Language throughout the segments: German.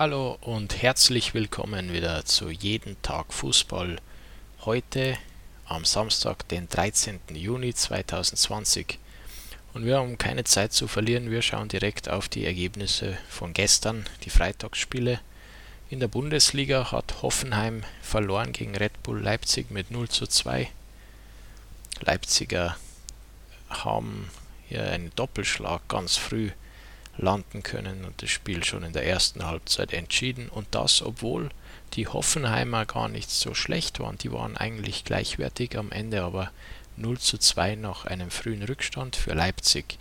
Hallo und herzlich willkommen wieder zu Jeden Tag Fußball. Heute am Samstag, den 13. Juni 2020. Und wir haben keine Zeit zu verlieren. Wir schauen direkt auf die Ergebnisse von gestern, die Freitagsspiele. In der Bundesliga hat Hoffenheim verloren gegen Red Bull Leipzig mit 0 zu 2. Leipziger haben hier einen Doppelschlag ganz früh landen können und das Spiel schon in der ersten Halbzeit entschieden. Und das, obwohl die Hoffenheimer gar nicht so schlecht waren. Die waren eigentlich gleichwertig am Ende, aber 0 zu 2 nach einem frühen Rückstand für Leipzig.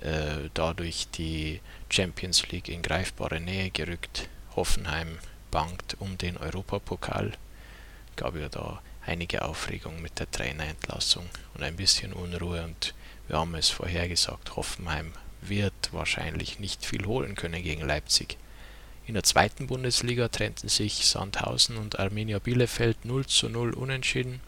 Äh, dadurch die Champions League in greifbare Nähe gerückt. Hoffenheim bangt um den Europapokal. Gab ja da einige Aufregung mit der Trainerentlassung und ein bisschen Unruhe und wir haben es vorhergesagt, Hoffenheim wird wahrscheinlich nicht viel holen können gegen Leipzig. In der zweiten Bundesliga trennten sich Sandhausen und Arminia Bielefeld 0 zu 0 unentschieden.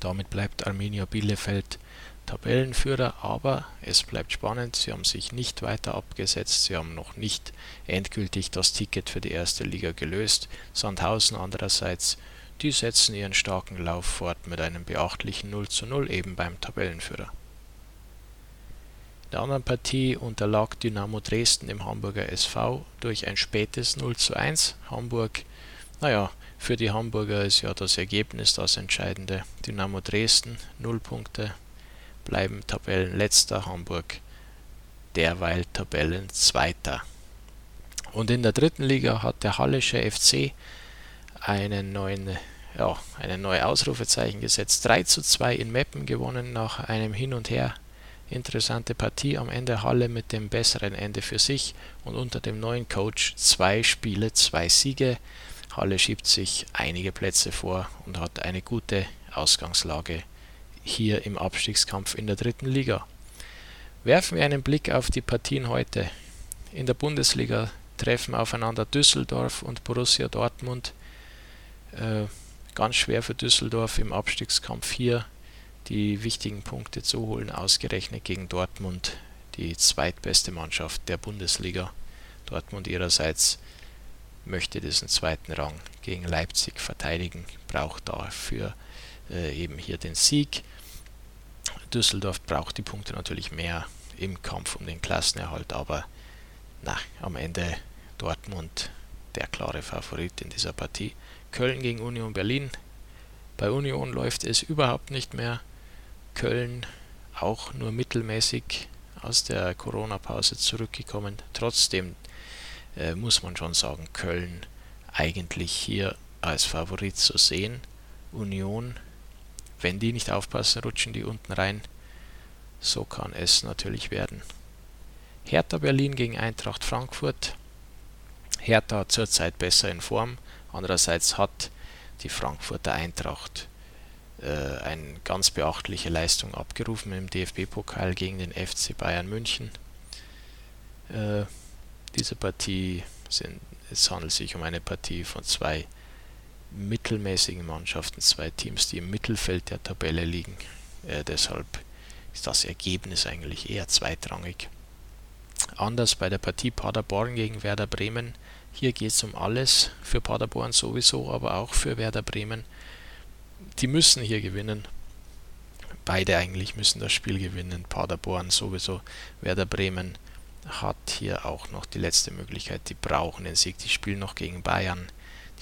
Damit bleibt Arminia Bielefeld Tabellenführer, aber es bleibt spannend. Sie haben sich nicht weiter abgesetzt. Sie haben noch nicht endgültig das Ticket für die erste Liga gelöst. Sandhausen andererseits, die setzen ihren starken Lauf fort mit einem beachtlichen 0 zu 0 eben beim Tabellenführer. Der anderen Partie unterlag Dynamo Dresden dem Hamburger SV durch ein spätes 0 zu 1. Hamburg, naja, für die Hamburger ist ja das Ergebnis das Entscheidende. Dynamo Dresden 0 Punkte, bleiben Tabellenletzter, Hamburg derweil Tabellenzweiter. Und in der dritten Liga hat der Hallische FC einen neuen, ja, eine neue Ausrufezeichen gesetzt. 3 zu 2 in Meppen gewonnen nach einem Hin und Her interessante Partie am Ende Halle mit dem besseren Ende für sich und unter dem neuen Coach zwei Spiele, zwei Siege. Halle schiebt sich einige Plätze vor und hat eine gute Ausgangslage hier im Abstiegskampf in der dritten Liga. Werfen wir einen Blick auf die Partien heute. In der Bundesliga treffen aufeinander Düsseldorf und Borussia Dortmund. Äh, ganz schwer für Düsseldorf im Abstiegskampf hier die wichtigen Punkte zu holen, ausgerechnet gegen Dortmund, die zweitbeste Mannschaft der Bundesliga. Dortmund ihrerseits möchte diesen zweiten Rang gegen Leipzig verteidigen, braucht dafür äh, eben hier den Sieg. Düsseldorf braucht die Punkte natürlich mehr im Kampf um den Klassenerhalt, aber na, am Ende Dortmund der klare Favorit in dieser Partie. Köln gegen Union Berlin. Bei Union läuft es überhaupt nicht mehr. Köln auch nur mittelmäßig aus der Corona-Pause zurückgekommen. Trotzdem äh, muss man schon sagen, Köln eigentlich hier als Favorit zu sehen. Union, wenn die nicht aufpassen, rutschen die unten rein. So kann es natürlich werden. Hertha Berlin gegen Eintracht Frankfurt. Hertha zurzeit besser in Form. Andererseits hat die Frankfurter Eintracht äh, eine ganz beachtliche Leistung abgerufen im DFB-Pokal gegen den FC Bayern München. Äh, diese Partie sind, es handelt sich um eine Partie von zwei mittelmäßigen Mannschaften, zwei Teams, die im Mittelfeld der Tabelle liegen. Äh, deshalb ist das Ergebnis eigentlich eher zweitrangig. Anders bei der Partie Paderborn gegen Werder Bremen. Hier geht es um alles, für Paderborn sowieso, aber auch für Werder Bremen die müssen hier gewinnen. Beide eigentlich müssen das Spiel gewinnen. Paderborn sowieso. Werder Bremen hat hier auch noch die letzte Möglichkeit. Die brauchen den Sieg. Die spielen noch gegen Bayern.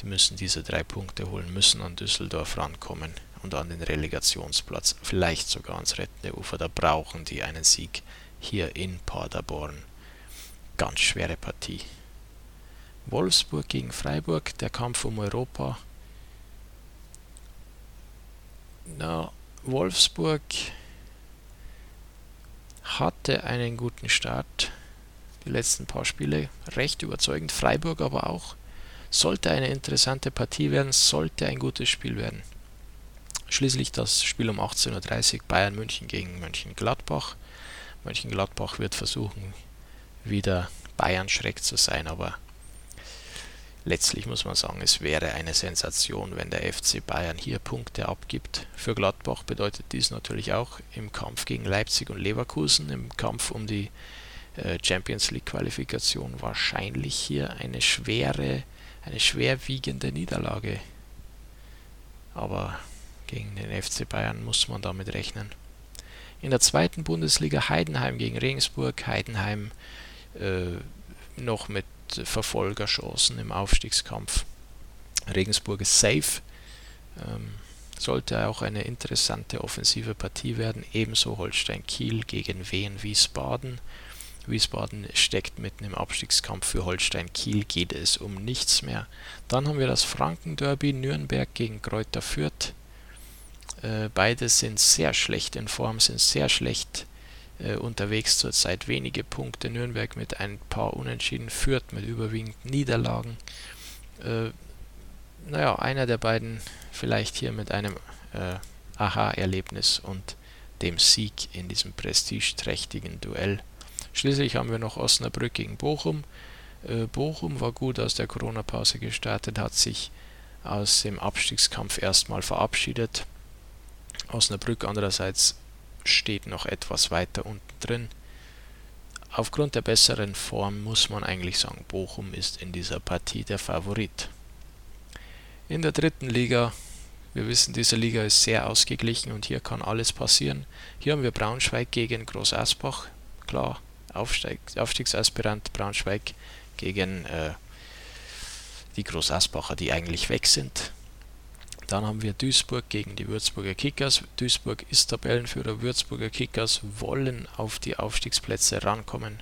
Die müssen diese drei Punkte holen, müssen an Düsseldorf rankommen und an den Relegationsplatz, vielleicht sogar ans rettende Ufer. Da brauchen die einen Sieg hier in Paderborn. Ganz schwere Partie. Wolfsburg gegen Freiburg, der Kampf um Europa. Na, Wolfsburg hatte einen guten Start. Die letzten paar Spiele recht überzeugend. Freiburg aber auch. Sollte eine interessante Partie werden, sollte ein gutes Spiel werden. Schließlich das Spiel um 18.30 Uhr Bayern München gegen Mönchengladbach. Mönchengladbach wird versuchen, wieder Bayern Schreck zu sein, aber Letztlich muss man sagen, es wäre eine Sensation, wenn der FC Bayern hier Punkte abgibt. Für Gladbach bedeutet dies natürlich auch im Kampf gegen Leipzig und Leverkusen, im Kampf um die äh, Champions League Qualifikation wahrscheinlich hier eine schwere, eine schwerwiegende Niederlage. Aber gegen den FC Bayern muss man damit rechnen. In der zweiten Bundesliga Heidenheim gegen Regensburg. Heidenheim äh, noch mit Verfolgerchancen im Aufstiegskampf. Regensburg ist safe. Ähm, sollte auch eine interessante offensive Partie werden. Ebenso Holstein Kiel gegen Wien Wiesbaden. Wiesbaden steckt mitten im Abstiegskampf. Für Holstein Kiel geht es um nichts mehr. Dann haben wir das Franken-Derby Nürnberg gegen Kräuter Fürth. Äh, beide sind sehr schlecht in Form, sind sehr schlecht äh, unterwegs zurzeit. Wenige Punkte. Nürnberg mit ein paar Unentschieden, Fürth mit überwiegend Niederlagen. Äh, naja, einer der beiden vielleicht hier mit einem äh, Aha-Erlebnis und dem Sieg in diesem prestigeträchtigen Duell. Schließlich haben wir noch Osnabrück gegen Bochum. Äh, Bochum war gut aus der Corona-Pause gestartet, hat sich aus dem Abstiegskampf erstmal verabschiedet. Osnabrück andererseits steht noch etwas weiter unten drin. Aufgrund der besseren Form muss man eigentlich sagen, Bochum ist in dieser Partie der Favorit. In der dritten Liga, wir wissen, diese Liga ist sehr ausgeglichen und hier kann alles passieren. Hier haben wir Braunschweig gegen Groß Asbach, klar, Aufsteig, Aufstiegsaspirant Braunschweig gegen äh, die Groß Asbacher, die eigentlich weg sind. Dann haben wir Duisburg gegen die Würzburger Kickers. Duisburg ist Tabellenführer, Würzburger Kickers wollen auf die Aufstiegsplätze rankommen.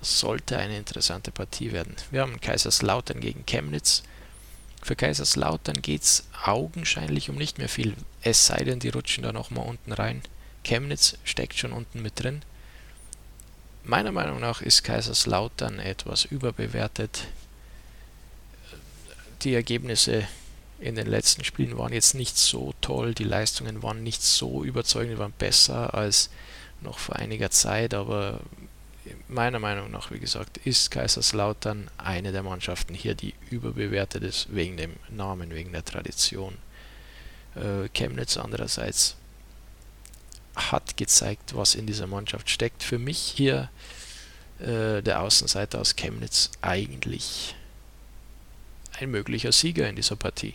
Das sollte eine interessante Partie werden. Wir haben Kaiserslautern gegen Chemnitz. Für Kaiserslautern geht es augenscheinlich um nicht mehr viel, es sei denn, die rutschen da nochmal unten rein. Chemnitz steckt schon unten mit drin. Meiner Meinung nach ist Kaiserslautern etwas überbewertet. Die Ergebnisse in den letzten Spielen waren jetzt nicht so toll, die Leistungen waren nicht so überzeugend, waren besser als noch vor einiger Zeit, aber meiner Meinung nach, wie gesagt, ist Kaiserslautern eine der Mannschaften hier, die überbewertet ist wegen dem Namen, wegen der Tradition. Äh, Chemnitz andererseits hat gezeigt, was in dieser Mannschaft steckt. Für mich hier äh, der Außenseiter aus Chemnitz eigentlich ein möglicher Sieger in dieser Partie.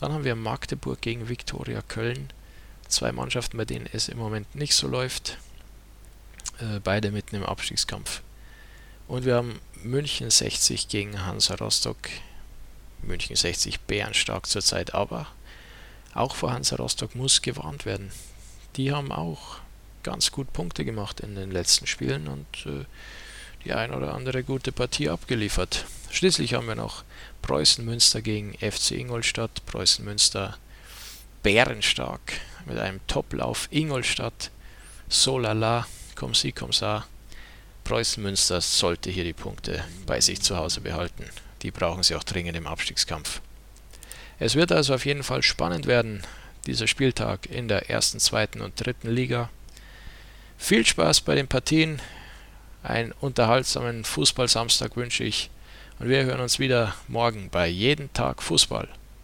Dann haben wir Magdeburg gegen Viktoria Köln. Zwei Mannschaften, bei denen es im Moment nicht so läuft. Äh, beide mitten im Abstiegskampf. Und wir haben München 60 gegen Hansa Rostock. München 60 bärenstark zurzeit, aber auch vor Hansa Rostock muss gewarnt werden. Die haben auch ganz gut Punkte gemacht in den letzten Spielen und äh, die ein oder andere gute Partie abgeliefert. Schließlich haben wir noch Preußen Münster gegen FC Ingolstadt. Preußen Münster bärenstark mit einem Toplauf. Ingolstadt, Solala, komm sie, komm sa. Preußen Münster sollte hier die Punkte bei sich zu Hause behalten. Die brauchen sie auch dringend im Abstiegskampf. Es wird also auf jeden Fall spannend werden, dieser Spieltag in der ersten, zweiten und dritten Liga. Viel Spaß bei den Partien. Einen unterhaltsamen Fußballsamstag wünsche ich. Und wir hören uns wieder morgen bei Jeden Tag Fußball.